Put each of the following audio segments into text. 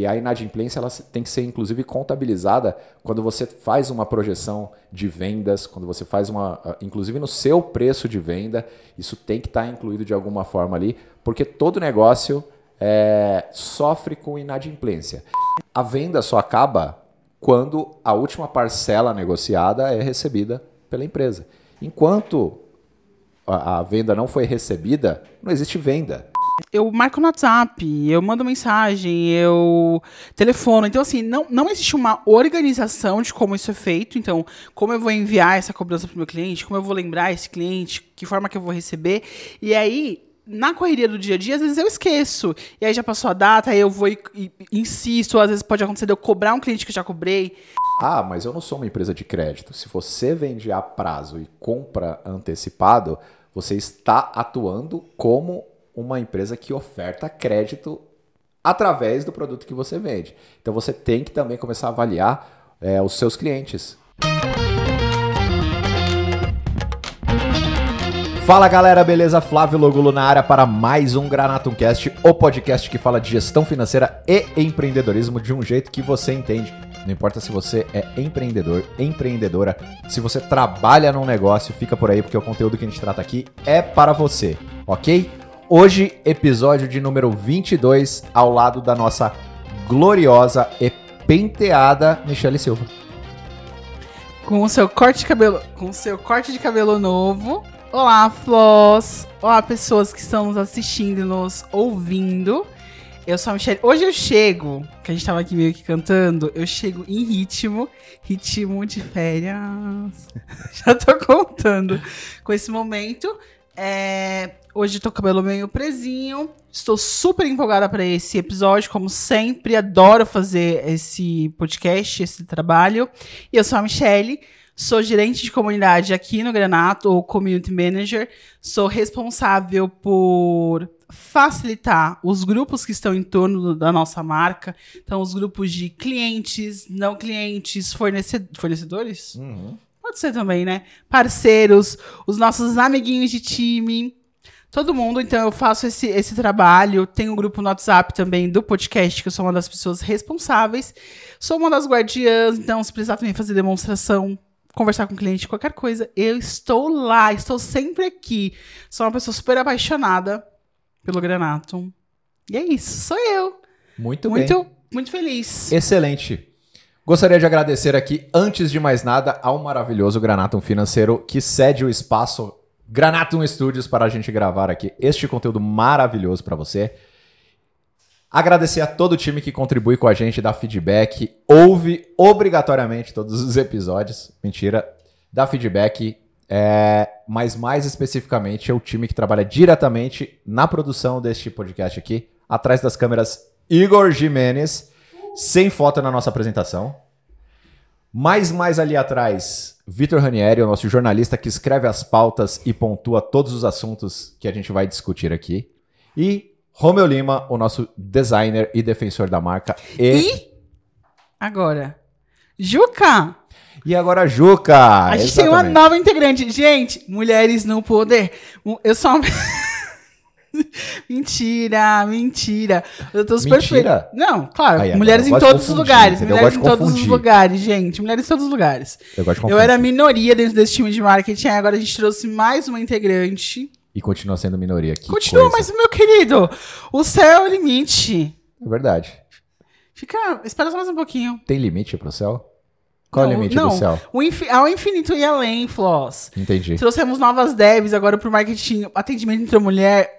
E a inadimplência ela tem que ser inclusive contabilizada quando você faz uma projeção de vendas, quando você faz uma, ah, inclusive no seu preço de venda, isso tem que estar incluído de alguma forma ali, porque todo negócio é, sofre com inadimplência. A venda só acaba quando a última parcela negociada é recebida pela empresa. Enquanto a, a venda não foi recebida, não existe venda eu marco no WhatsApp, eu mando mensagem, eu telefono. Então, assim, não, não existe uma organização de como isso é feito. Então, como eu vou enviar essa cobrança para o meu cliente, como eu vou lembrar esse cliente, que forma que eu vou receber. E aí, na correria do dia a dia, às vezes eu esqueço. E aí já passou a data, aí eu vou e, e insisto. Às vezes pode acontecer de eu cobrar um cliente que eu já cobrei. Ah, mas eu não sou uma empresa de crédito. Se você vende a prazo e compra antecipado, você está atuando como uma empresa que oferta crédito através do produto que você vende. Então você tem que também começar a avaliar é, os seus clientes. Fala galera, beleza? Flávio Logulo na área para mais um Granatumcast, o podcast que fala de gestão financeira e empreendedorismo de um jeito que você entende. Não importa se você é empreendedor, empreendedora, se você trabalha num negócio, fica por aí porque o conteúdo que a gente trata aqui é para você, ok? Hoje, episódio de número 22, ao lado da nossa gloriosa e penteada Michele Silva. Com o seu corte de cabelo, com seu corte de cabelo novo. Olá, Flós. Olá, pessoas que estão nos assistindo, nos ouvindo. Eu sou a Michelle. Hoje eu chego, que a gente tava aqui meio que cantando, eu chego em ritmo, ritmo de férias. Já tô contando com esse momento. É, hoje tô com o cabelo meio presinho. Estou super empolgada para esse episódio, como sempre. Adoro fazer esse podcast, esse trabalho. E eu sou a Michelle. Sou gerente de comunidade aqui no Granato, ou Community Manager. Sou responsável por facilitar os grupos que estão em torno da nossa marca. Então, os grupos de clientes, não clientes, fornecedores. Uhum. Pode ser também, né? Parceiros, os nossos amiguinhos de time. Todo mundo, então eu faço esse, esse trabalho. Tenho um grupo no WhatsApp também do podcast, que eu sou uma das pessoas responsáveis. Sou uma das guardiãs, então se precisar também fazer demonstração, conversar com o cliente, qualquer coisa, eu estou lá, estou sempre aqui. Sou uma pessoa super apaixonada pelo Granato. E é isso, sou eu. Muito, muito bem. Muito feliz. Excelente. Gostaria de agradecer aqui, antes de mais nada, ao maravilhoso Granatum Financeiro que cede o espaço Granatum Studios para a gente gravar aqui este conteúdo maravilhoso para você. Agradecer a todo o time que contribui com a gente, dá feedback, ouve obrigatoriamente todos os episódios. Mentira, dá feedback, é, mas mais especificamente é o time que trabalha diretamente na produção deste podcast aqui, atrás das câmeras Igor Jimenez sem foto na nossa apresentação. Mais, mais ali atrás, Vitor Ranieri, o nosso jornalista que escreve as pautas e pontua todos os assuntos que a gente vai discutir aqui. E Romeu Lima, o nosso designer e defensor da marca. E, e... agora, Juca! E agora, Juca! A gente Exatamente. tem uma nova integrante. Gente, mulheres no poder. Eu sou uma... mentira, mentira. Eu tô super mentira? Não, claro. Aí, mulheres em todos os lugares. Mulheres em todos os lugares, gente. Mulheres em todos os lugares. Eu, gosto de eu era minoria dentro desse time de marketing. Agora a gente trouxe mais uma integrante. E continua sendo minoria aqui. Continua, mas, meu querido, o céu é o limite. É verdade. Fica. Espera só mais um pouquinho. Tem limite pro céu? Qual não, é o limite não, do céu? O infi ao infinito e além, Floss. Entendi. Trouxemos novas devs agora pro marketing, atendimento entre a mulher,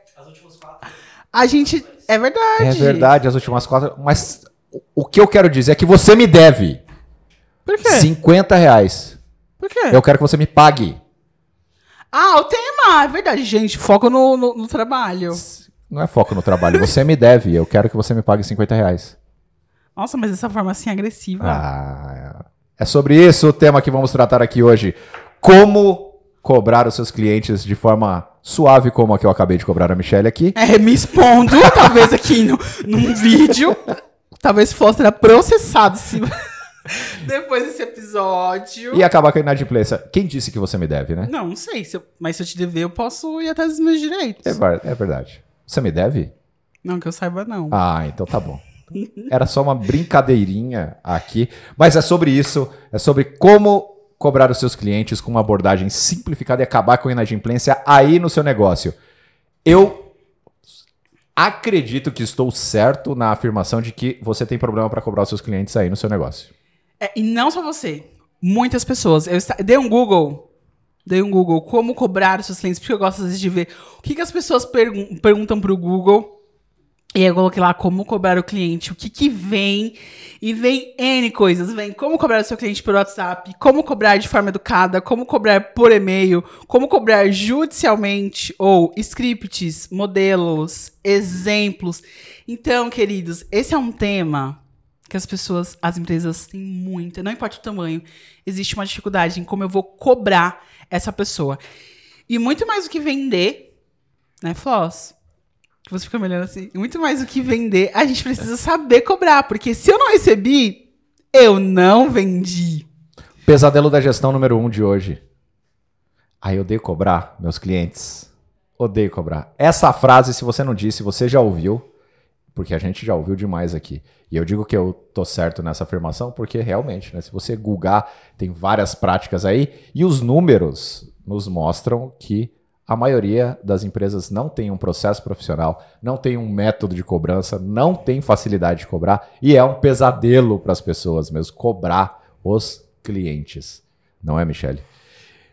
a gente. É verdade. É verdade, as últimas quatro. Mas o que eu quero dizer é que você me deve. Por quê? 50 reais. Por quê? Eu quero que você me pague. Ah, o tema! É verdade, gente. Foco no, no, no trabalho. Não é foco no trabalho. Você me deve. Eu quero que você me pague 50 reais. Nossa, mas dessa forma assim agressiva. Ah, é sobre isso o tema que vamos tratar aqui hoje. Como cobrar os seus clientes de forma suave como a que eu acabei de cobrar a Michelle aqui. É, me expondo, talvez aqui no, num vídeo. Talvez fosse processado se... depois desse episódio. E acabar com a inadimplência. Quem disse que você me deve, né? Não, não sei. Se eu... mas se eu te dever, eu posso ir atrás dos meus direitos. É, é verdade. Você me deve? Não, que eu saiba, não. Ah, então tá bom. Era só uma brincadeirinha aqui. Mas é sobre isso. É sobre como cobrar os seus clientes com uma abordagem simplificada e acabar com a inadimplência aí no seu negócio. Eu acredito que estou certo na afirmação de que você tem problema para cobrar os seus clientes aí no seu negócio. É, e não só você. Muitas pessoas. Eu dei um Google. Dei um Google. Como cobrar os seus clientes. Porque eu gosto às vezes de ver o que, que as pessoas pergun perguntam pro Google. E eu coloquei lá como cobrar o cliente, o que que vem. E vem N coisas. Vem como cobrar o seu cliente por WhatsApp, como cobrar de forma educada, como cobrar por e-mail, como cobrar judicialmente, ou scripts, modelos, exemplos. Então, queridos, esse é um tema que as pessoas, as empresas têm muita, não importa o tamanho, existe uma dificuldade em como eu vou cobrar essa pessoa. E muito mais do que vender, né, Floss? Que você fica me olhando assim. Muito mais do que vender, a gente precisa saber cobrar, porque se eu não recebi, eu não vendi. Pesadelo da gestão número um de hoje. Aí eu odeio cobrar meus clientes. Odeio cobrar. Essa frase, se você não disse, você já ouviu, porque a gente já ouviu demais aqui. E eu digo que eu tô certo nessa afirmação, porque realmente, né? Se você googar, tem várias práticas aí, e os números nos mostram que a maioria das empresas não tem um processo profissional, não tem um método de cobrança, não tem facilidade de cobrar, e é um pesadelo para as pessoas mesmo cobrar os clientes. Não é, Michele?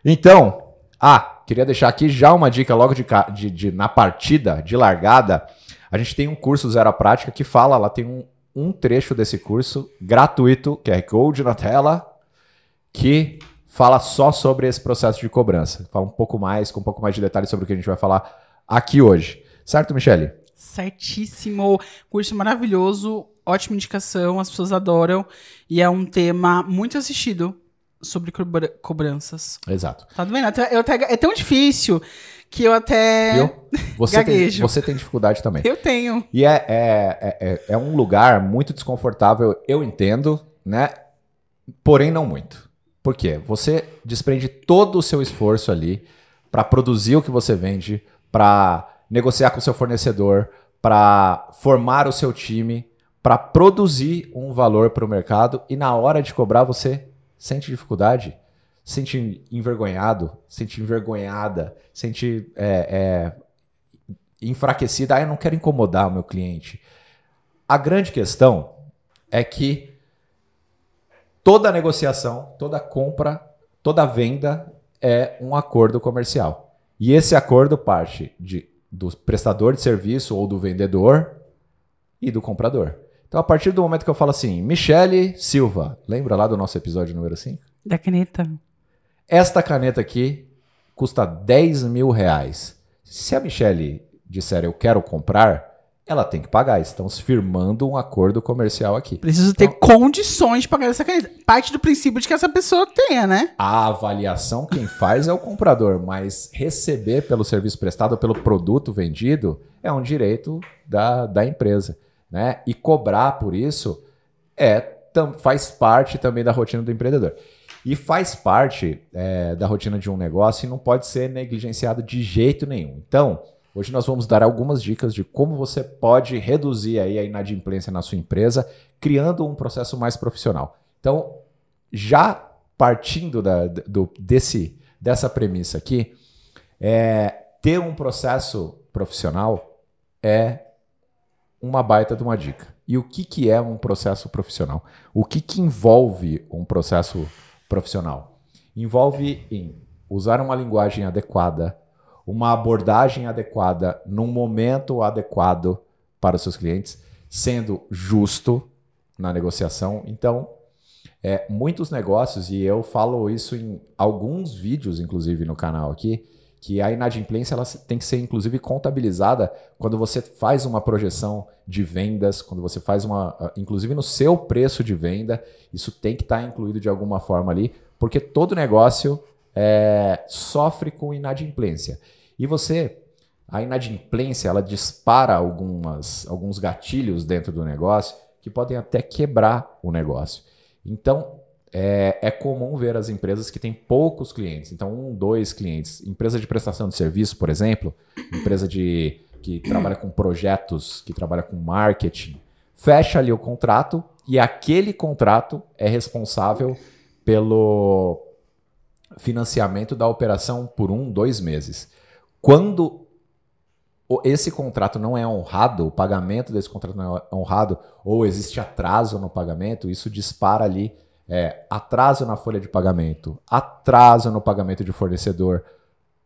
Então, ah, queria deixar aqui já uma dica logo de, de- de- na partida, de largada. A gente tem um curso Zero à Prática que fala, lá tem um, um trecho desse curso gratuito, QR Code na tela, que fala só sobre esse processo de cobrança. Fala um pouco mais, com um pouco mais de detalhes sobre o que a gente vai falar aqui hoje. Certo, Michele? Certíssimo. Curso maravilhoso, ótima indicação, as pessoas adoram. E é um tema muito assistido sobre cobra- cobranças. Exato. Tá vendo? Eu até- é tão difícil que eu até. Viu? Você tem, Gaguejo. você tem dificuldade também. Eu tenho. E é, é, é, é- é um lugar muito desconfortável, eu entendo, né? Porém, não muito. Por quê? Você desprende todo o seu esforço ali para produzir o que você vende, para negociar com o seu fornecedor, para formar o seu time, para produzir um valor para o mercado e na hora de cobrar você sente dificuldade, sente envergonhado, sente envergonhada, sente é, é, enfraquecida. Ah, eu não quero incomodar o meu cliente. A grande questão é que toda negociação, toda compra, toda venda é um acordo comercial. E esse acordo parte de, do prestador de serviço ou do vendedor e do comprador. Então, a partir do momento que eu falo assim, Michele Silva, lembra lá do nosso episódio número 5? Da caneta. Esta caneta aqui custa 10 mil reais. Se a Michelle disser eu quero comprar, ela tem que pagar. Estamos firmando um acordo comercial aqui. Preciso ter condições de pagar essa caneta. Parte do princípio de que essa pessoa tenha, né? A avaliação quem faz é o comprador, mas receber pelo serviço prestado, pelo produto vendido, é um direito da, da empresa. Né? E cobrar por isso é tam- faz parte também da rotina do empreendedor. E faz parte é, da rotina de um negócio e não pode ser negligenciado de jeito nenhum. Então, hoje nós vamos dar algumas dicas de como você pode reduzir aí a inadimplência na sua empresa, criando um processo mais profissional. Então, já partindo da- do, desse, dessa premissa aqui, é, ter um processo profissional é uma baita de uma dica. E o que, que é um processo profissional? O que, que envolve um processo profissional? Envolve em usar uma linguagem adequada, uma abordagem adequada, num momento adequado para os seus clientes, sendo justo na negociação. Então, é, muitos negócios, e eu falo isso em alguns vídeos, inclusive, no canal aqui, que a inadimplência ela tem que ser, inclusive, contabilizada quando você faz uma projeção de vendas, quando você faz uma. ah, Inclusive no seu preço de venda, isso tem que estar incluído de alguma forma ali, porque todo negócio é, sofre com inadimplência. E você. A inadimplência ela dispara algumas, alguns gatilhos dentro do negócio que podem até quebrar o negócio. Então, é, é comum ver as empresas que têm poucos clientes, então um, dois clientes. Empresa de prestação de serviço, por exemplo, empresa de que trabalha com projetos, que trabalha com marketing, fecha ali o contrato e aquele contrato é responsável pelo financiamento da operação por um, dois meses. Quando esse contrato não é honrado, o pagamento desse contrato não é honrado, ou existe atraso no pagamento, isso dispara ali é, atraso na folha de pagamento, atraso no pagamento de fornecedor,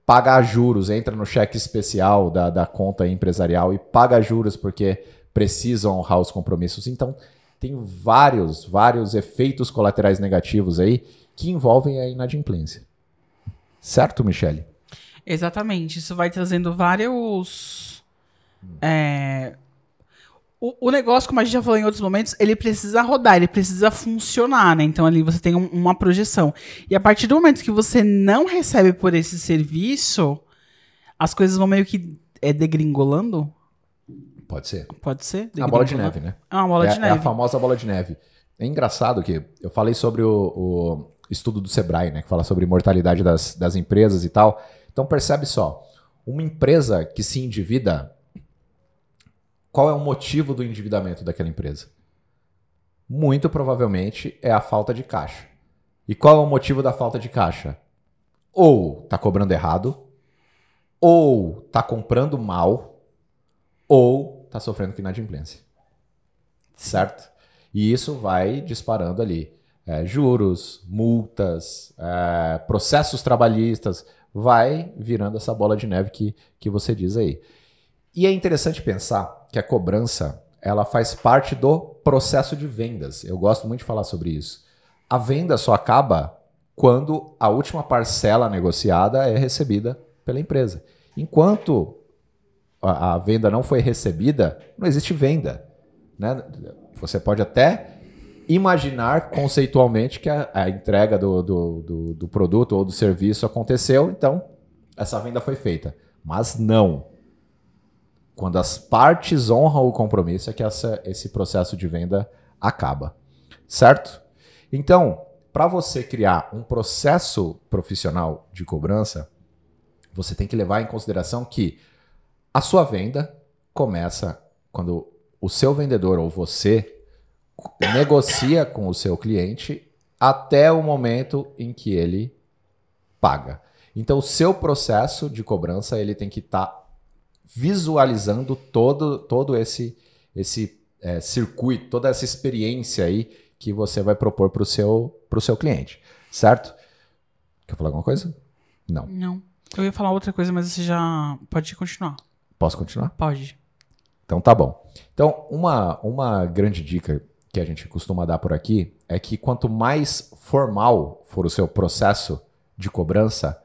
pagar juros, entra no cheque especial da, da conta empresarial e paga juros porque precisa honrar os compromissos. Então, tem vários, vários efeitos colaterais negativos aí que envolvem a inadimplência. Certo, Michele? Exatamente. Isso vai trazendo vários. É, o, o, negócio, como a gente já falou em outros momentos, ele precisa rodar, ele precisa funcionar, né? Então ali você tem um, uma projeção. E a partir do momento que você não recebe por esse serviço, as coisas vão meio que é, degringolando. Pode ser. Pode ser. A bola de neve, né? É uma bola é, de neve. É a famosa bola de neve. É engraçado que eu falei sobre o, o estudo do Sebrae, né? Que fala sobre mortalidade das, das empresas e tal. Então percebe só, uma empresa que se endivida qual é o motivo do endividamento daquela empresa? Muito provavelmente é a falta de caixa. E qual é o motivo da falta de caixa? Ou está cobrando errado, ou está comprando mal, ou está sofrendo inadimplência. Certo? E isso vai disparando ali. É, juros, multas, é, processos trabalhistas, vai virando essa bola de neve que, que você diz aí. E é interessante pensar que a cobrança ela faz parte do processo de vendas. Eu gosto muito de falar sobre isso. A venda só acaba quando a última parcela negociada é recebida pela empresa. Enquanto a, a venda não foi recebida, não existe venda. Né? Você pode até imaginar conceitualmente que a, a entrega do, do, do, do produto ou do serviço aconteceu, então essa venda foi feita. Mas não. Quando as partes honram o compromisso, é que essa, esse processo de venda acaba. Certo? Então, para você criar um processo profissional de cobrança, você tem que levar em consideração que a sua venda começa quando o seu vendedor ou você negocia com o seu cliente até o momento em que ele paga. Então, o seu processo de cobrança ele tem que estar tá visualizando todo, todo esse, esse é, circuito, toda essa experiência aí que você vai propor para o seu, seu cliente, certo? Quer falar alguma coisa? Não. Não. Eu ia falar outra coisa, mas você já pode continuar. Posso continuar? Pode. Então tá bom. Então, uma, uma grande dica que a gente costuma dar por aqui é que quanto mais formal for o seu processo de cobrança,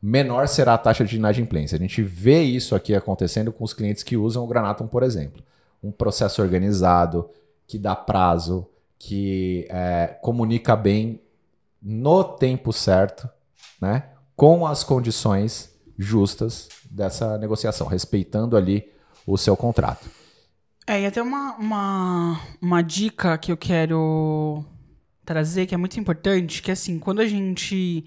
menor será a taxa de inadimplência. A gente vê isso aqui acontecendo com os clientes que usam o Granatum, por exemplo. Um processo organizado, que dá prazo, que é, comunica bem no tempo certo, né? com as condições justas dessa negociação, respeitando ali o seu contrato. É, e até uma, uma, uma dica que eu quero trazer, que é muito importante, que assim, quando a gente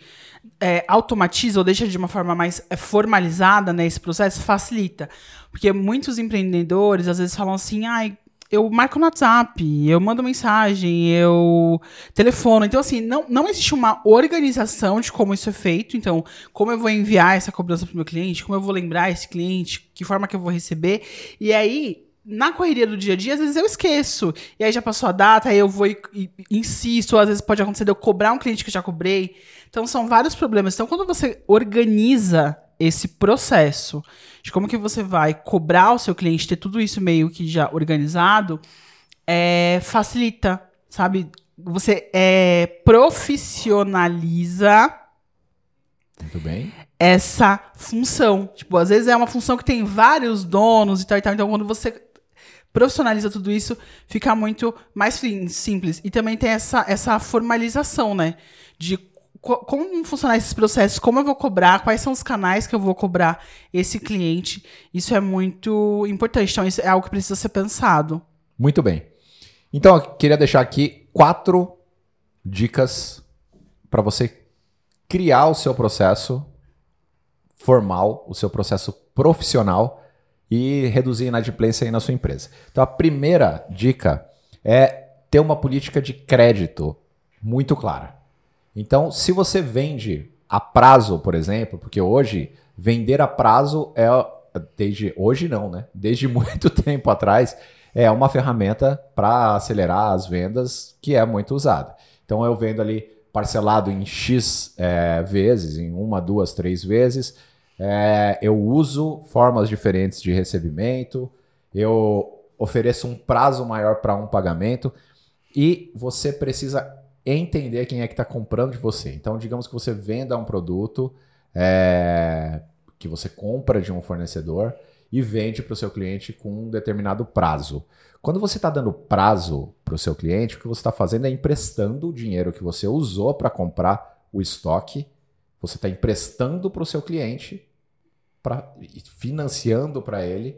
é, automatiza ou deixa de uma forma mais é, formalizada né, esse processo, facilita. Porque muitos empreendedores às vezes falam assim, ai, eu marco no WhatsApp, eu mando mensagem, eu telefono. Então, assim, não, não existe uma organização de como isso é feito. Então, como eu vou enviar essa cobrança para o meu cliente, como eu vou lembrar esse cliente, que forma que eu vou receber. E aí, na correria do dia a dia, às vezes eu esqueço. E aí já passou a data, aí eu vou e, e, insisto, às vezes pode acontecer de eu cobrar um cliente que eu já cobrei. Então são vários problemas. Então quando você organiza esse processo de como que você vai cobrar o seu cliente, ter tudo isso meio que já organizado, é, facilita, sabe? Você é, profissionaliza muito bem. Essa função. Tipo, às vezes é uma função que tem vários donos e tal e tal. Então, quando você profissionaliza tudo isso, fica muito mais simples. E também tem essa, essa formalização, né? De como funcionar esses processos, como eu vou cobrar, quais são os canais que eu vou cobrar esse cliente. Isso é muito importante. Então, isso é algo que precisa ser pensado. Muito bem. Então, eu queria deixar aqui quatro dicas para você criar o seu processo formal, o seu processo profissional e reduzir a inadimplência aí na sua empresa. Então a primeira dica é ter uma política de crédito muito clara. Então, se você vende a prazo, por exemplo, porque hoje vender a prazo é desde hoje não, né? Desde muito tempo atrás é uma ferramenta para acelerar as vendas que é muito usada. Então eu vendo ali parcelado em X é, vezes, em uma, duas, três vezes. É, eu uso formas diferentes de recebimento, eu ofereço um prazo maior para um pagamento e você precisa entender quem é que está comprando de você. Então, digamos que você venda um produto é, que você compra de um fornecedor e vende para o seu cliente com um determinado prazo. Quando você está dando prazo para o seu cliente, o que você está fazendo é emprestando o dinheiro que você usou para comprar o estoque. Você está emprestando para o seu cliente, pra, financiando para ele,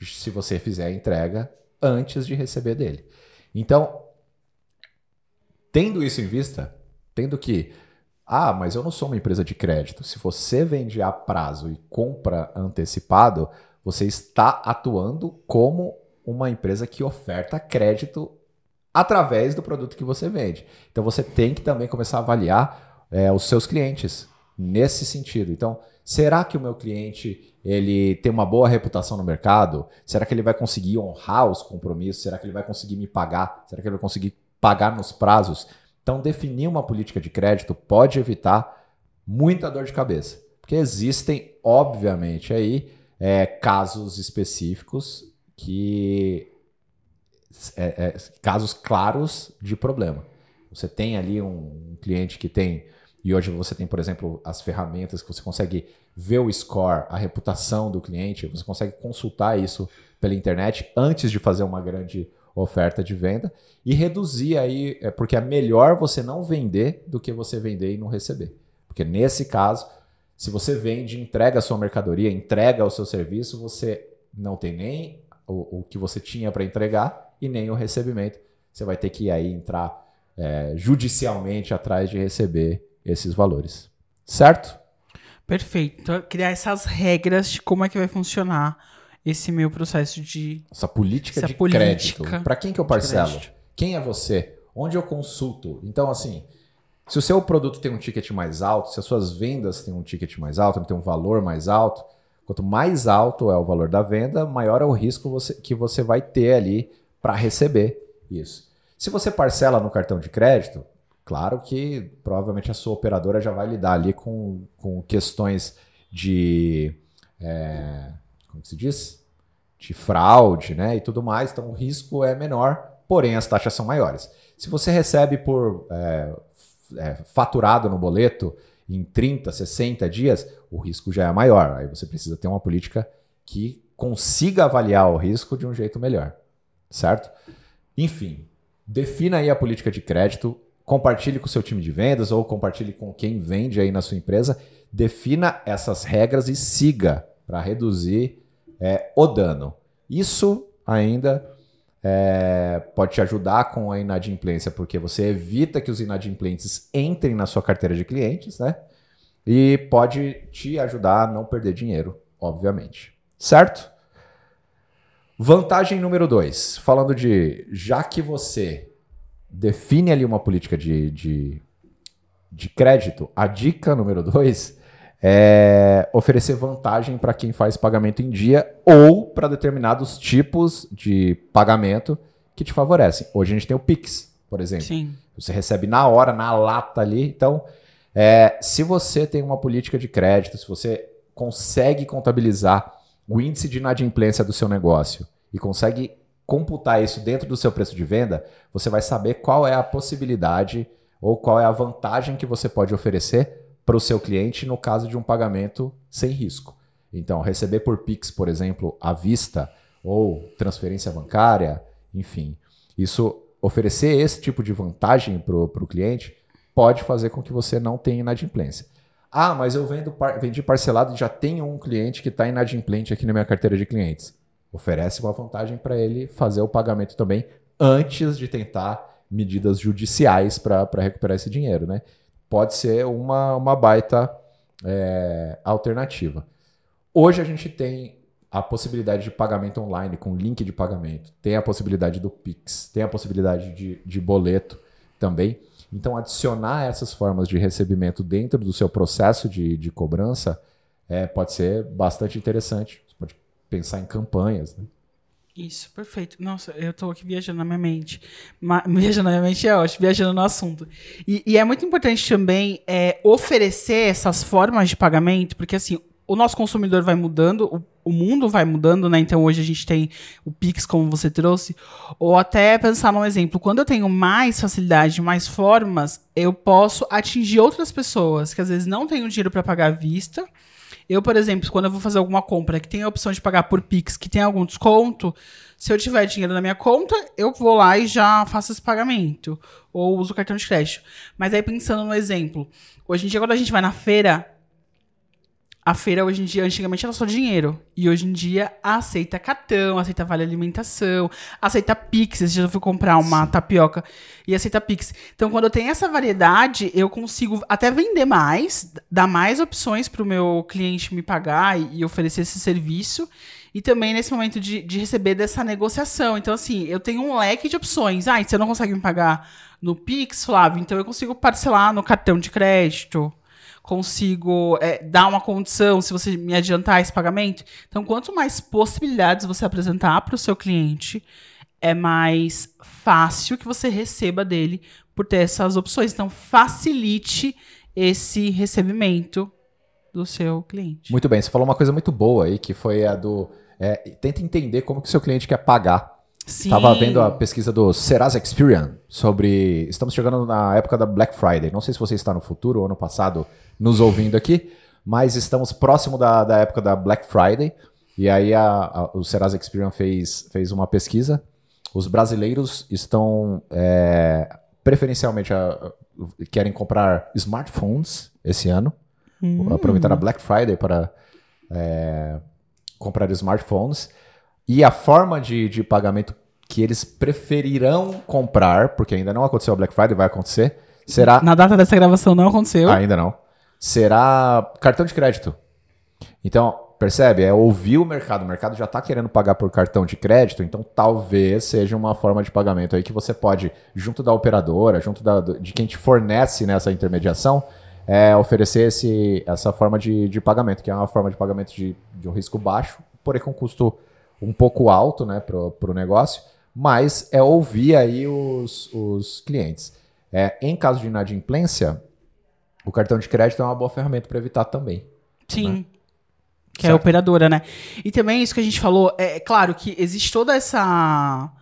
se você fizer a entrega antes de receber dele. Então, Tendo isso em vista, tendo que, ah, mas eu não sou uma empresa de crédito. Se você vende a prazo e compra antecipado, você está atuando como uma empresa que oferta crédito através do produto que você vende. Então você tem que também começar a avaliar é, os seus clientes nesse sentido. Então, será que o meu cliente ele tem uma boa reputação no mercado? Será que ele vai conseguir honrar os compromissos? Será que ele vai conseguir me pagar? Será que ele vai conseguir pagar nos prazos. Então, definir uma política de crédito pode evitar muita dor de cabeça. Porque existem, obviamente, aí é, casos específicos que. É, é, casos claros de problema. Você tem ali um, um cliente que tem. E hoje você tem, por exemplo, as ferramentas que você consegue ver o score, a reputação do cliente, você consegue consultar isso pela internet antes de fazer uma grande oferta de venda e reduzir aí, é porque é melhor você não vender do que você vender e não receber. Porque nesse caso, se você vende, entrega a sua mercadoria, entrega o seu serviço, você não tem nem o, o que você tinha para entregar e nem o recebimento. Você vai ter que aí entrar é, judicialmente atrás de receber esses valores. Certo? Perfeito. Então, criar essas regras de como é que vai funcionar esse meu processo de. Essa política essa de política crédito. Para quem que eu parcelo? Quem é você? Onde eu consulto? Então, assim, se o seu produto tem um ticket mais alto, se as suas vendas têm um ticket mais alto, tem um valor mais alto, quanto mais alto é o valor da venda, maior é o risco você, que você vai ter ali para receber isso. Se você parcela no cartão de crédito, claro que provavelmente a sua operadora já vai lidar ali com, com questões de. É, como se diz? De fraude, né? E tudo mais. Então o risco é menor, porém as taxas são maiores. Se você recebe por é, é, faturado no boleto em 30, 60 dias, o risco já é maior. Aí você precisa ter uma política que consiga avaliar o risco de um jeito melhor. Certo? Enfim, defina aí a política de crédito, compartilhe com o seu time de vendas ou compartilhe com quem vende aí na sua empresa. Defina essas regras e siga para reduzir é, o dano. Isso ainda é, pode te ajudar com a inadimplência, porque você evita que os inadimplentes entrem na sua carteira de clientes, né? E pode te ajudar a não perder dinheiro, obviamente. Certo? Vantagem número dois, falando de já que você define ali uma política de, de, de crédito, a dica número dois é oferecer vantagem para quem faz pagamento em dia ou para determinados tipos de pagamento que te favorecem. Hoje a gente tem o Pix, por exemplo. Sim. Você recebe na hora, na lata ali. Então, é, se você tem uma política de crédito, se você consegue contabilizar o índice de inadimplência do seu negócio e consegue computar isso dentro do seu preço de venda, você vai saber qual é a possibilidade ou qual é a vantagem que você pode oferecer para o seu cliente no caso de um pagamento sem risco. Então, receber por Pix, por exemplo, à vista ou transferência bancária, enfim, isso oferecer esse tipo de vantagem para o cliente pode fazer com que você não tenha inadimplência. Ah, mas eu vendo par vendi parcelado e já tenho um cliente que está inadimplente aqui na minha carteira de clientes. Oferece uma vantagem para ele fazer o pagamento também antes de tentar medidas judiciais para recuperar esse dinheiro, né? pode ser uma, uma baita é, alternativa. Hoje a gente tem a possibilidade de pagamento online com link de pagamento, tem a possibilidade do Pix, tem a possibilidade de, de boleto também. Então, adicionar essas formas de recebimento dentro do seu processo de, de cobrança é, pode ser bastante interessante. Pensar em campanhas. Né? Isso, perfeito. Nossa, eu tô aqui viajando na minha mente. Ma viajando na minha mente é ótimo, viajando no assunto. E, e é muito importante também é, oferecer essas formas de pagamento, porque assim, o nosso consumidor vai mudando, o, o, mundo vai mudando, né? Então hoje a gente tem o Pix, como você trouxe. Ou até pensar num exemplo, quando eu tenho mais facilidade, mais formas, eu posso atingir outras pessoas que às vezes não têm o dinheiro para pagar à vista. Eu, por exemplo, quando eu vou fazer alguma compra que tem a opção de pagar por Pix, que tem algum desconto, se eu tiver dinheiro na minha conta, eu vou lá e já faço esse pagamento. Ou uso o cartão de crédito. Mas aí pensando no exemplo, hoje em dia quando a gente vai na feira, a feira hoje em dia, antigamente era só dinheiro. E hoje em dia aceita cartão, aceita vale alimentação, aceita Pix. Esse dia eu fui comprar uma Sim. tapioca e aceita Pix. Então, quando eu tenho essa variedade, eu consigo até vender mais, dar mais opções para o meu cliente me pagar e, e, oferecer esse serviço. E também nesse momento de, de receber dessa negociação. Então, assim, eu tenho um leque de opções. Ah, você não consegue me pagar no Pix, Flávio? Então eu consigo parcelar no cartão de crédito consigo é, dar uma condição se você me adiantar esse pagamento. Então, quanto mais possibilidades você apresentar para o seu cliente, é mais fácil que você receba dele por ter essas opções. Então, facilite esse recebimento do seu cliente. Muito bem, você falou uma coisa muito boa aí, que foi a do. É, tenta entender como que o seu cliente quer pagar. Estava vendo a pesquisa do Serasa Experian sobre. Estamos chegando na época da Black Friday. Não sei se você está no futuro ou ano passado nos ouvindo aqui, mas estamos próximo da, da época da Black Friday. E aí a, a, o Serasa Experian fez, fez uma pesquisa. Os brasileiros estão é, preferencialmente a, querem comprar smartphones esse ano. Hum. Aproveitar a Black Friday para é, comprar smartphones. E a forma de, de pagamento que eles preferirão comprar, porque ainda não aconteceu a Black Friday, vai acontecer, será. Na data dessa gravação não aconteceu. Ainda não. Será cartão de crédito. Então, percebe? É ouvir o mercado. O mercado já está querendo pagar por cartão de crédito, então talvez seja uma forma de pagamento aí que você pode, junto da operadora, junto da, de quem te fornece nessa intermediação, é, oferecer esse, essa forma de, de pagamento, que é uma forma de pagamento de, de um risco baixo, porém com custo um pouco alto né, para o negócio, mas é ouvir aí os, os clientes. É, em caso de inadimplência, o cartão de crédito é uma boa ferramenta para evitar também. Sim. Né? Que certo. é a operadora, né? E também isso que a gente falou, é, é claro que existe toda essa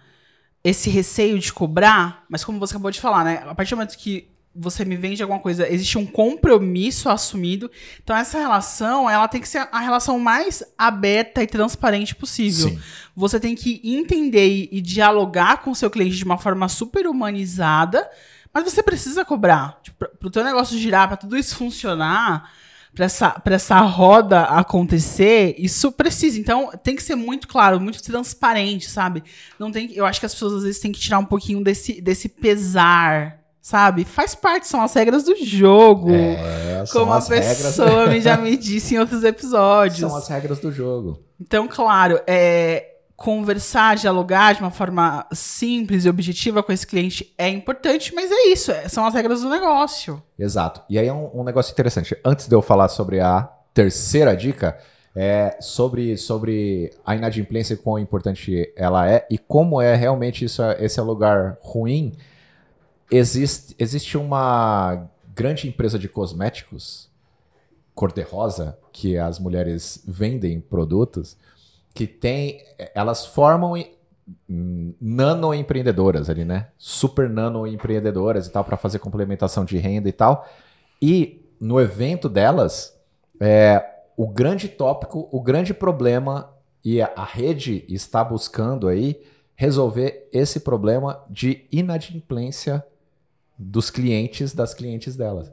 esse receio de cobrar, mas como você acabou de falar, né? A partir do momento que você me vende alguma coisa, existe um compromisso assumido. Então essa relação, ela tem que ser a relação mais aberta e transparente possível. Sim. Você tem que entender e, dialogar com o seu cliente de uma forma super humanizada, mas você precisa cobrar. Tipo, para o teu negócio girar, para tudo isso funcionar, para essa, essa roda acontecer, isso precisa. Então, tem que ser muito claro, muito transparente, sabe? Não tem, eu acho que as pessoas às vezes têm que tirar um pouquinho desse, desse pesar sabe? Faz parte, são as regras do jogo. É, como a pessoa regras... já me disse em outros episódios. São as regras do jogo. Então, claro, é, conversar, dialogar de uma forma simples e objetiva com esse cliente é importante, mas é isso, é, são as regras do negócio. Exato. E aí é um, um negócio interessante. Antes de eu falar sobre a terceira dica, é sobre, sobre a inadimplência e quão importante ela é e como é realmente isso, esse é lugar ruim existe, existe uma grande empresa de cosméticos cor-de-rosa que as mulheres vendem produtos que tem elas formam nano empreendedoras ali, né? Super nano empreendedoras e tal para fazer complementação de renda e tal. E no evento delas, é, o grande tópico, o grande problema e a, a rede está buscando aí resolver esse problema de inadimplência dos clientes das clientes delas.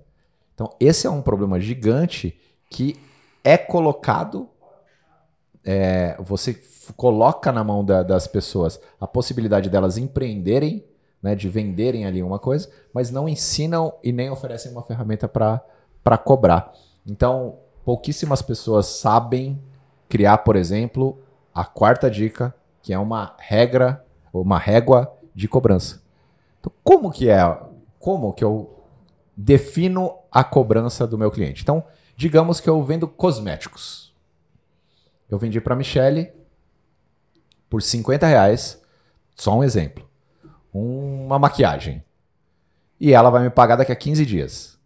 Então, esse é um problema gigante que é colocado, é, você coloca na mão da, das pessoas a possibilidade delas empreenderem, né, de venderem ali uma coisa, mas não ensinam e nem oferecem uma ferramenta para cobrar. Então, pouquíssimas pessoas sabem criar, por exemplo, a quarta dica, que é uma regra, uma régua de cobrança. Então, como que é? Como que eu defino a cobrança do meu cliente? Então, digamos que eu vendo cosméticos. Eu vendi para Michelle por 50 reais, só um exemplo, uma maquiagem. E ela vai me pagar daqui a 15 dias.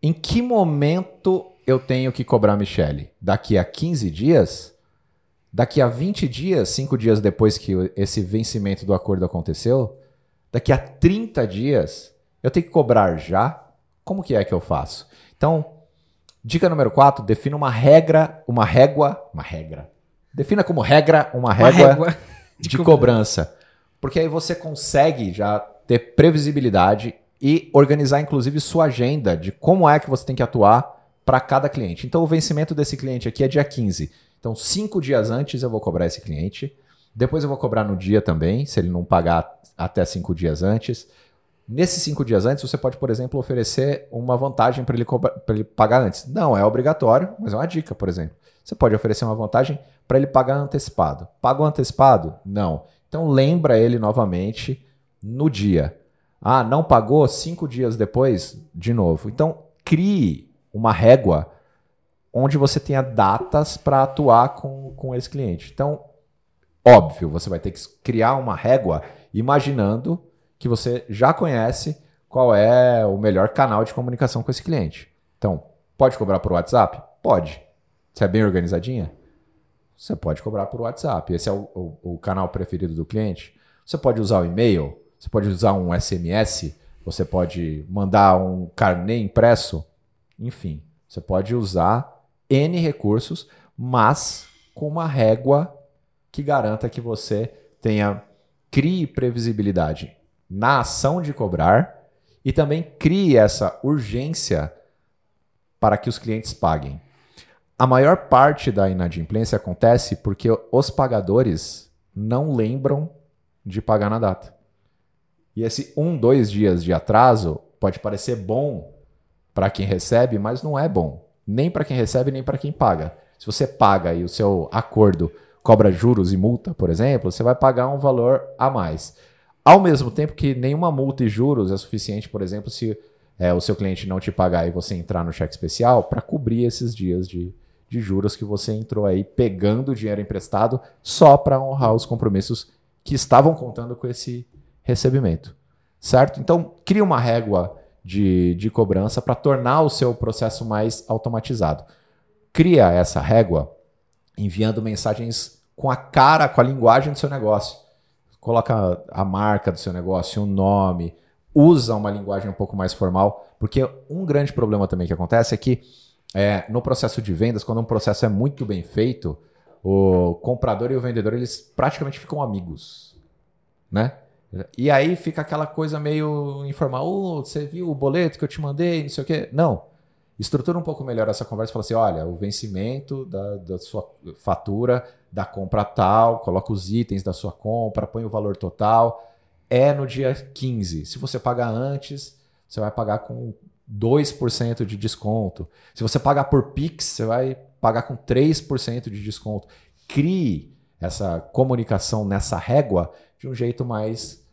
Em que momento eu tenho que cobrar a Michelle? Daqui a 15 dias? Daqui a 20 dias, 5 dias depois que esse vencimento do acordo aconteceu? Daqui a 30 dias? Eu tenho que cobrar já? Como que é que eu faço? Então, dica número 4, defina uma regra, uma régua, uma regra. Defina como regra uma régua, uma régua de, de cobrança. Porque aí você consegue já ter previsibilidade e organizar inclusive sua agenda de como é que você tem que atuar para cada cliente. Então o vencimento desse cliente aqui é dia 15. Então cinco dias antes eu vou cobrar esse cliente. Depois eu vou cobrar no dia também, se ele não pagar até cinco dias antes. Nesses cinco dias antes, você pode, por exemplo, oferecer uma vantagem para ele, ele pagar antes. Não é obrigatório, mas é uma dica, por exemplo. Você pode oferecer uma vantagem para ele pagar antecipado. Pagou antecipado? Não. Então lembra ele novamente no dia. Ah, não pagou cinco dias depois? De novo. Então, crie uma régua onde você tenha datas para atuar com, com esse cliente. Então, óbvio, você vai ter que criar uma régua imaginando que você já conhece qual é o melhor canal de comunicação com esse cliente. Então, pode cobrar por WhatsApp? Pode. Você é bem organizadinha? Você pode cobrar por WhatsApp. Esse é o, o, o canal preferido do cliente. Você pode usar o e-mail você pode usar um SMS, você pode mandar um carnê impresso, enfim, você pode usar N recursos, mas com uma régua que garanta que você tenha crie previsibilidade na ação de cobrar e também crie essa urgência para que os clientes paguem. A maior parte da inadimplência acontece porque os pagadores não lembram de pagar na data. E esse um, dois dias de atraso pode parecer bom para quem recebe, mas não é bom. Nem para quem recebe, nem para quem paga. Se você paga e o seu acordo cobra juros e multa, por exemplo, você vai pagar um valor a mais. Ao mesmo tempo que nenhuma multa e juros é suficiente, por exemplo, se é, o seu cliente não te pagar e você entrar no cheque especial para cobrir esses dias de, de juros que você entrou aí pegando dinheiro emprestado só para honrar os compromissos que estavam contando com esse recebimento. Certo? Então, cria uma régua de, de cobrança para tornar o seu processo mais automatizado. Cria essa régua enviando mensagens com a cara, com a linguagem do seu negócio. Coloca a marca do seu negócio, o nome, usa uma linguagem um pouco mais formal, porque um grande problema também que acontece é que é, no processo de vendas, quando um processo é muito bem feito, o comprador e o vendedor eles praticamente ficam amigos, né? E aí fica aquela coisa meio informal. Oh, você viu o boleto que eu te mandei, não sei o quê. Não. Estrutura um pouco melhor essa conversa e fala assim: olha, o vencimento da, da sua fatura da compra tal, coloca os itens da sua compra, põe o valor total. É no dia 15. Se você pagar antes, você vai pagar com 2% de desconto. Se você pagar por Pix, você vai pagar com 3% de desconto. Crie essa comunicação nessa régua de um jeito mais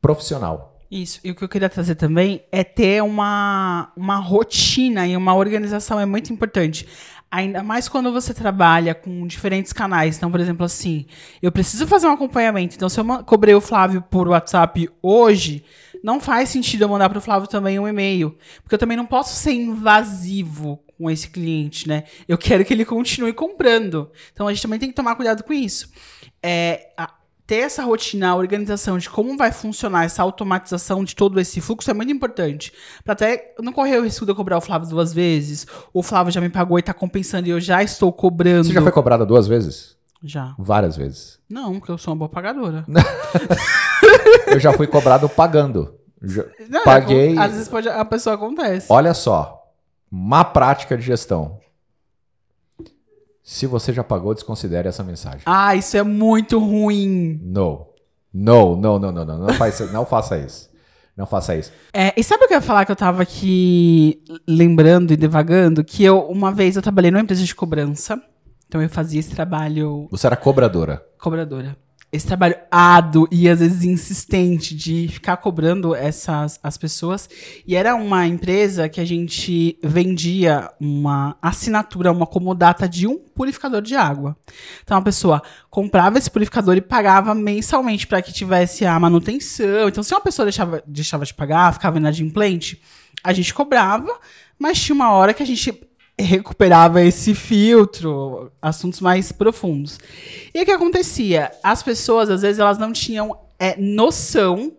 profissional. Isso. E o que eu queria trazer também é ter uma, uma rotina e uma organização é muito importante. Ainda mais quando você trabalha com diferentes canais. Então, por exemplo, assim, eu preciso fazer um acompanhamento. Então, se eu cobrei o Flávio por WhatsApp hoje, não faz sentido eu mandar para o Flávio também um e-mail. Porque eu também não posso ser invasivo com esse cliente, né? Eu quero que ele continue comprando. Então, a gente também tem que tomar cuidado com isso. É, ter essa rotina, a organização de como vai funcionar essa automatização de todo esse fluxo é muito importante. Para até não correr o risco de eu cobrar o Flávio duas vezes, o Flávio já me pagou e tá compensando e eu já estou cobrando. Você já foi cobrada duas vezes? Já. Várias vezes. Não, porque eu sou uma boa pagadora. eu já fui cobrado pagando. Não, é paguei. Às vezes pode, a pessoa acontece. Olha só. Má prática de gestão. Se você já pagou, desconsidere essa mensagem. Ah, isso é muito ruim. Não. Não, não, não, não, não. Não, faz, não faça isso. Não faça isso. É, e sabe o que eu ia falar que eu tava aqui lembrando e devagando? Que eu, uma vez, eu trabalhei numa empresa de cobrança. Então eu fazia esse trabalho. Você era cobradora. Cobradora esse trabalho árduo e às vezes insistente de ficar cobrando essas as pessoas. E era uma empresa que a gente vendia uma assinatura, uma comodata de um purificador de água. Então a pessoa comprava esse purificador e pagava mensalmente para que tivesse a manutenção. Então se uma pessoa deixava, deixava de pagar, ficava inadimplente, a gente cobrava, mas tinha uma hora que a gente recuperava esse filtro, assuntos mais profundos. E o que acontecia? As pessoas, às vezes, elas não tinham é, noção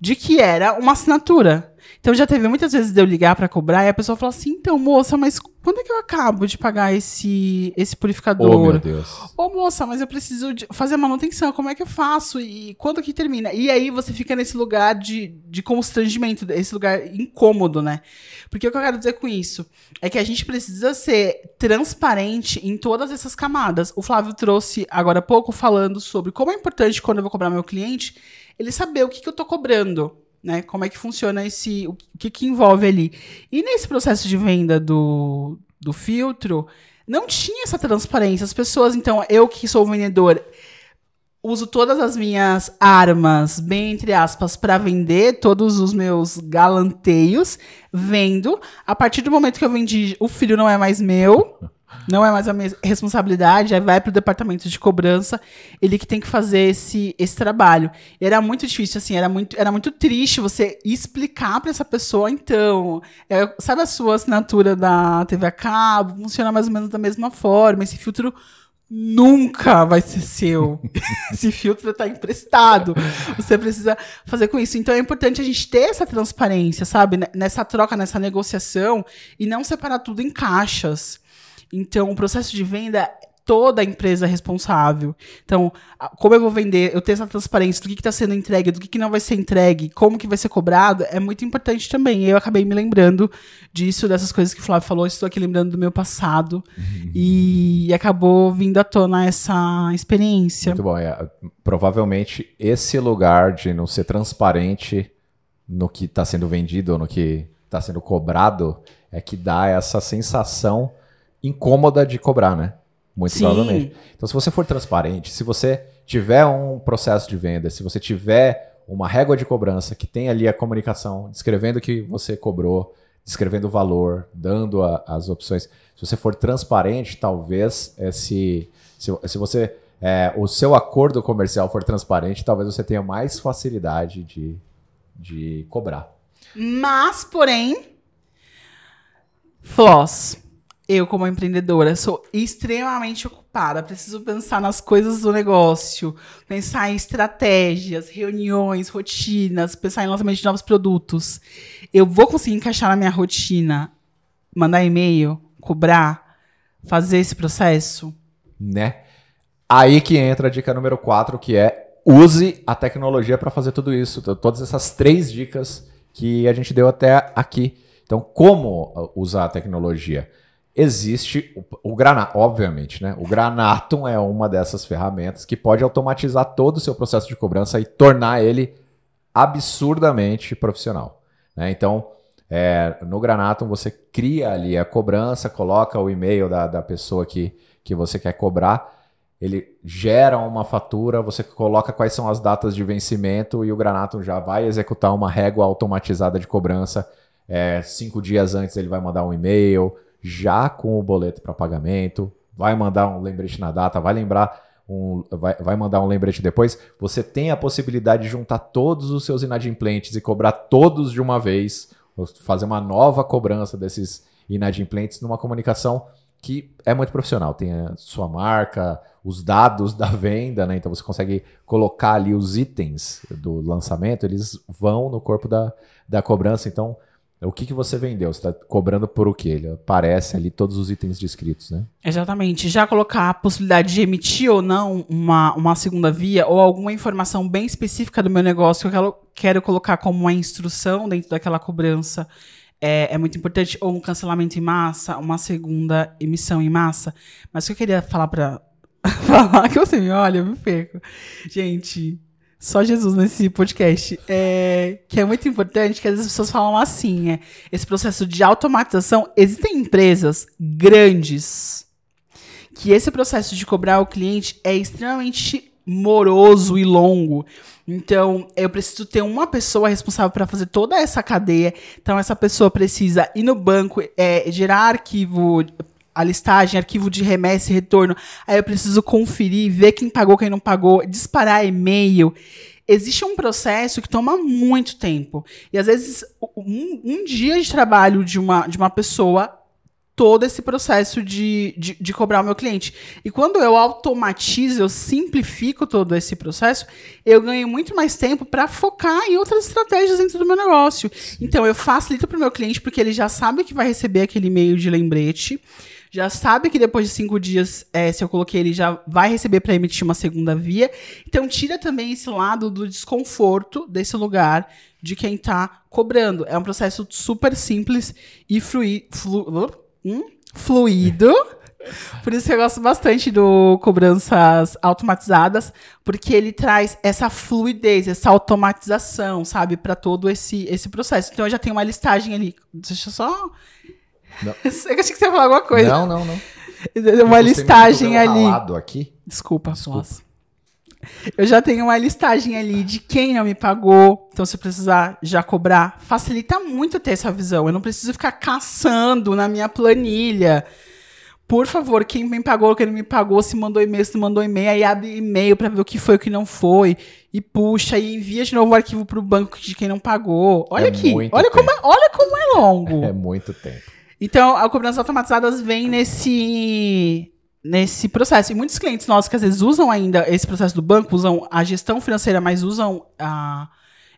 de que era uma assinatura. Então já teve muitas vezes de eu ligar para cobrar e a pessoa fala assim: então, moça, mas quando é que eu acabo de pagar esse, esse purificador? Oh, meu Deus. Ô, moça, mas eu preciso fazer manutenção, como é que eu faço? E quando que termina? E aí você fica nesse lugar de, de constrangimento, esse lugar incômodo, né? Porque o que eu quero dizer com isso é que a gente precisa ser transparente em todas essas camadas. O Flávio trouxe agora há pouco falando sobre como é importante quando eu vou cobrar meu cliente, ele saber o que, que eu tô cobrando né? Como é que funciona esse. O que, que envolve ali. E nesse processo de venda do, do filtro, não tinha essa transparência. As pessoas, então, eu que sou vendedor, uso todas as minhas armas, bem entre aspas, para vender todos os meus galanteios, vendo. A partir do momento que eu vendi, o filho não é mais meu. Não é mais a minha responsabilidade, aí vai pro departamento de cobrança, ele que tem que fazer esse, esse trabalho. E era muito difícil, assim, era muito, era muito triste você explicar para essa pessoa, então, é, sabe a sua assinatura da TV a cabo? Funciona mais ou menos da mesma forma, esse filtro nunca vai ser seu. Esse filtro está emprestado. Você precisa fazer com isso. Então é importante a gente ter essa transparência, sabe? Nessa troca, nessa negociação e não separar tudo em caixas. Então, o processo de venda toda a empresa é responsável. Então, como eu vou vender, eu tenho essa transparência do que está sendo entregue, do que, que, não vai ser entregue, como que vai ser cobrado, é muito importante também. Eu acabei me lembrando disso, dessas coisas que o Flávio falou, estou aqui lembrando do meu passado uhum. e acabou vindo à tona essa experiência. Muito bom. É, provavelmente esse lugar de não ser transparente no que está sendo vendido ou no que está sendo cobrado é que dá essa sensação incômoda de cobrar, né? Muito Sim. provavelmente. Então, se você for transparente, se você tiver um processo de venda, se você tiver uma régua de cobrança que tem ali a comunicação, descrevendo o que você cobrou, descrevendo o valor, dando a, as opções. Se você for transparente, talvez esse, se, se você é, o seu acordo comercial for transparente, talvez você tenha mais facilidade de, de cobrar. Mas, porém, Floss, eu, como empreendedora, sou extremamente ocupada. Preciso pensar nas coisas do negócio, pensar em estratégias, reuniões, rotinas, pensar em lançamento de novos produtos. Eu vou conseguir encaixar na minha rotina, mandar e-mail, cobrar, fazer esse processo? Né? Aí que entra a dica número 4, que é use a tecnologia para fazer tudo isso. Todas essas três dicas que a gente deu até aqui. Então, como usar a tecnologia? Existe o, o obviamente, né? O Granatum é uma dessas ferramentas que pode automatizar todo o seu processo de cobrança e tornar ele absurdamente profissional. Né? Então, é, no Granatum você cria ali a cobrança, coloca o e-mail da, da pessoa que, que você quer cobrar, ele gera uma fatura, você coloca quais são as datas de vencimento e o Granatum já vai executar uma régua automatizada de cobrança. É, cinco dias antes ele vai mandar um e-mail, já com o boleto para pagamento, vai mandar um lembrete na data, vai lembrar um, vai, vai mandar um lembrete depois, você tem a possibilidade de juntar todos os seus inadimplentes e cobrar todos de uma vez, fazer uma nova cobrança desses inadimplentes numa comunicação que é muito profissional. Tem a sua marca, os dados da venda, né? Então você consegue colocar ali os itens do lançamento, eles vão no corpo da, da cobrança. Então o que, que você vendeu? Você está cobrando por o quê? Ele aparece ali todos os itens descritos, né? Exatamente. Já colocar a possibilidade de emitir ou não uma, uma segunda via ou alguma informação bem específica do meu negócio que eu quero, colocar como uma instrução dentro daquela cobrança é, é, muito importante. Ou um cancelamento em massa, uma segunda emissão em massa. Mas o que eu queria falar para falar que você me olha, eu me perco. Gente, só Jesus nesse podcast. É, que é muito importante que às vezes as pessoas falam assim: é, esse processo de automatização. Existem empresas grandes que esse processo de cobrar o cliente é extremamente moroso e longo. Então, eu preciso ter uma pessoa responsável para fazer toda essa cadeia. Então, essa pessoa precisa ir no banco, é, gerar arquivo, a listagem, arquivo de remessa e retorno. Aí eu preciso conferir, ver quem pagou, quem não pagou, disparar e-mail. Existe um processo que toma muito tempo. E às vezes, um, um dia de trabalho de uma, de uma pessoa todo esse processo de, de, de, cobrar o meu cliente. E quando eu automatizo, eu simplifico todo esse processo, eu ganho muito mais tempo para focar em outras estratégias dentro do meu negócio. Então, eu facilito para o meu cliente, porque ele já sabe que vai receber aquele e-mail de lembrete, já sabe que depois de cinco dias, é, se eu coloquei, ele já vai receber para emitir uma segunda via. Então, tira também esse lado do desconforto desse lugar de quem está cobrando. É um processo super simples e fluido. Flu, hum? fluido. Por isso que eu gosto bastante do cobranças automatizadas, porque ele traz essa fluidez, essa automatização, sabe, para todo esse, esse processo. Então eu já tenho uma listagem ali. Deixa eu só. Não. Eu achei que você ia falar alguma coisa. Não, não, não. Uma listagem ali. Aqui. Desculpa, Desculpa. Nossa. Eu já tenho uma listagem ali de quem não me pagou. Então, se precisar já cobrar, facilita muito ter essa visão. Eu não preciso ficar caçando na minha planilha. Por favor, quem me pagou, quem não me pagou, se mandou e-mail, se mandou e-mail, aí abre e-mail para ver o que foi o que não foi. E puxa, e envia de novo o arquivo para o banco de quem não pagou. Olha é aqui, olha como, é, olha como é longo. É muito tempo. Então, a cobrança automatizadas vem nesse nesse processo. E muitos clientes nossos que às vezes usam ainda esse processo do banco, usam a gestão financeira, mas usam a,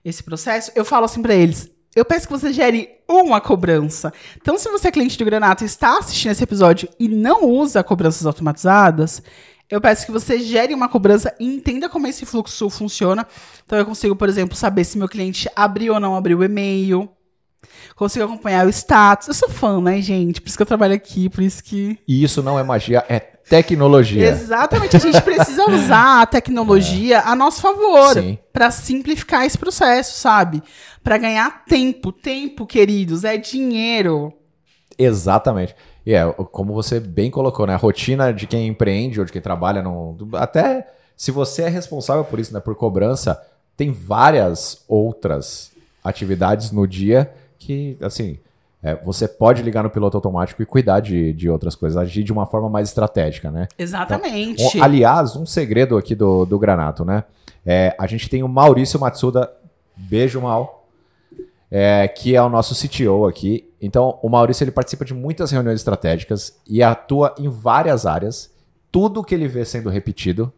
esse processo, eu falo assim para eles: eu peço que você gere uma cobrança. Então, se você é cliente do Granato e está assistindo esse episódio e não usa cobranças automatizadas, eu peço que você gere uma cobrança e entenda como esse fluxo funciona. Então, eu consigo, por exemplo, saber se meu cliente abriu ou não abriu o e-mail. Consigo acompanhar o status. Eu sou fã, né, gente? Por isso que eu trabalho aqui, por isso que. E isso não é magia, é tecnologia. Exatamente. A gente precisa usar a tecnologia é. a nosso favor para simplificar esse processo, sabe? Para ganhar tempo. Tempo, queridos, é dinheiro. Exatamente. E é, como você bem colocou, né? A rotina de quem empreende ou de quem trabalha no. Até se você é responsável por isso, né? Por cobrança, tem várias outras atividades no dia que, assim, é, você pode ligar no piloto automático e cuidar de, de outras coisas, agir de uma forma mais estratégica, né? Exatamente. Então, aliás, um segredo aqui do, do Granato, né? É, a gente tem o Maurício Matsuda, beijo mal, é, que é o nosso CTO aqui. Então, o Maurício ele participa de muitas reuniões estratégicas e atua em várias áreas. Tudo que ele vê sendo repetido,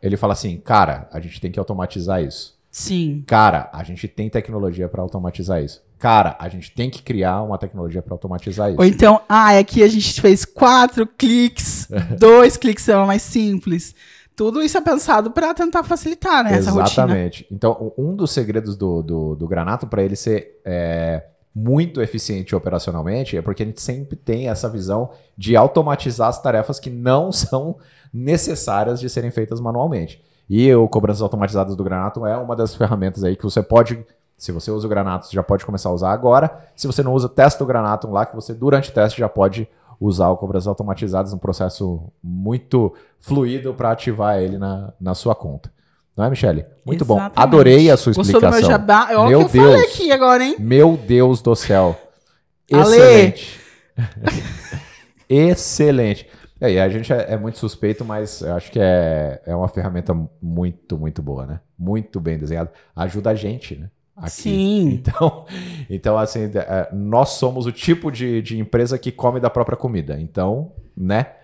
ele fala assim, cara, a gente tem que automatizar isso. Sim. Cara, a gente tem tecnologia para automatizar isso. Cara, a gente tem que criar uma tecnologia para automatizar isso. Ou então, ah, aqui a gente fez quatro cliques, dois cliques são mais simples. Tudo isso é pensado para tentar facilitar né, essa rotina. Exatamente. Então, um dos segredos do, do, do Granato para ele ser é, muito eficiente operacionalmente é porque a gente sempre tem essa visão de automatizar as tarefas que não são necessárias de serem feitas manualmente. E o Cobranças Automatizadas do Granato é uma das ferramentas aí que você pode, se você usa o Granato, você já pode começar a usar agora. Se você não usa, testa o Granato lá, que você durante o teste já pode usar o Cobranças Automatizadas, um processo muito fluido para ativar ele na, na sua conta. Não é, Michele? Muito Exatamente. bom. Adorei a sua explicação. Gostou do meu jabá? É meu que eu Deus. falei aqui agora, hein? Meu Deus do céu. Excelente. Excelente. É, e a gente é, é, muito suspeito, mas eu acho que é, é uma ferramenta muito, muito boa, né? Muito bem desenhada. Ajuda a gente, né? Aqui. Sim. Então, então assim, é, nós somos o tipo de, de empresa que come da própria comida. Então, né?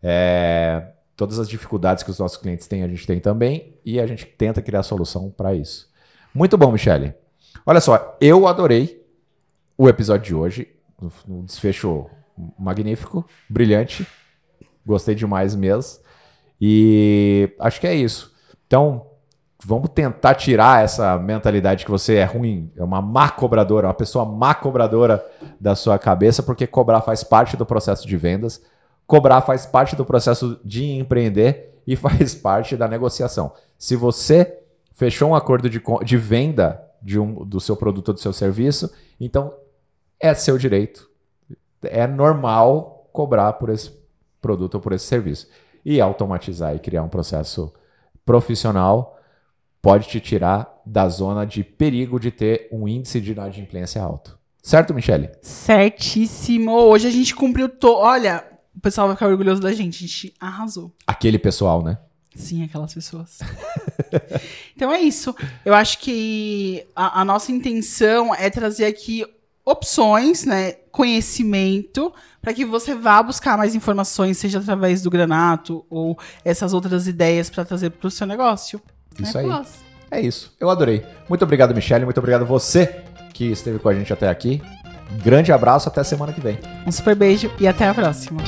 É, todas as dificuldades que os nossos clientes têm, a gente tem também. E a gente tenta criar solução para isso. Muito bom, Michele. Olha só, eu adorei o episódio de hoje. Um desfecho magnífico, brilhante. Gostei demais mesmo. E acho que é isso. Então, vamos tentar tirar essa mentalidade que você é ruim, é uma má cobradora, uma pessoa má cobradora da sua cabeça, porque cobrar faz parte do processo de vendas, cobrar faz parte do processo de empreender e faz parte da negociação. Se você fechou um acordo de, de venda de um, do seu produto ou do seu serviço, então é seu direito. É normal cobrar por esse produto ou por esse serviço. E automatizar e criar um processo profissional pode te tirar da zona de perigo de ter um índice de inadimplência alto. Certo, Michele? Certíssimo. Hoje a gente cumpriu. To... Olha, o pessoal vai ficar orgulhoso da gente. A gente arrasou. Aquele pessoal, né? Sim, aquelas pessoas. então é isso. Eu acho que a, a, nossa intenção é trazer aqui opções, né, conhecimento, para que você vá buscar mais informações, seja através do Granato ou essas outras ideias para trazer para o seu negócio. Isso né, aí. É isso. Eu adorei. Muito obrigado, Michelle. Muito obrigado você que esteve com a gente até aqui. Grande abraço, até semana que vem. Um super beijo e até a próxima.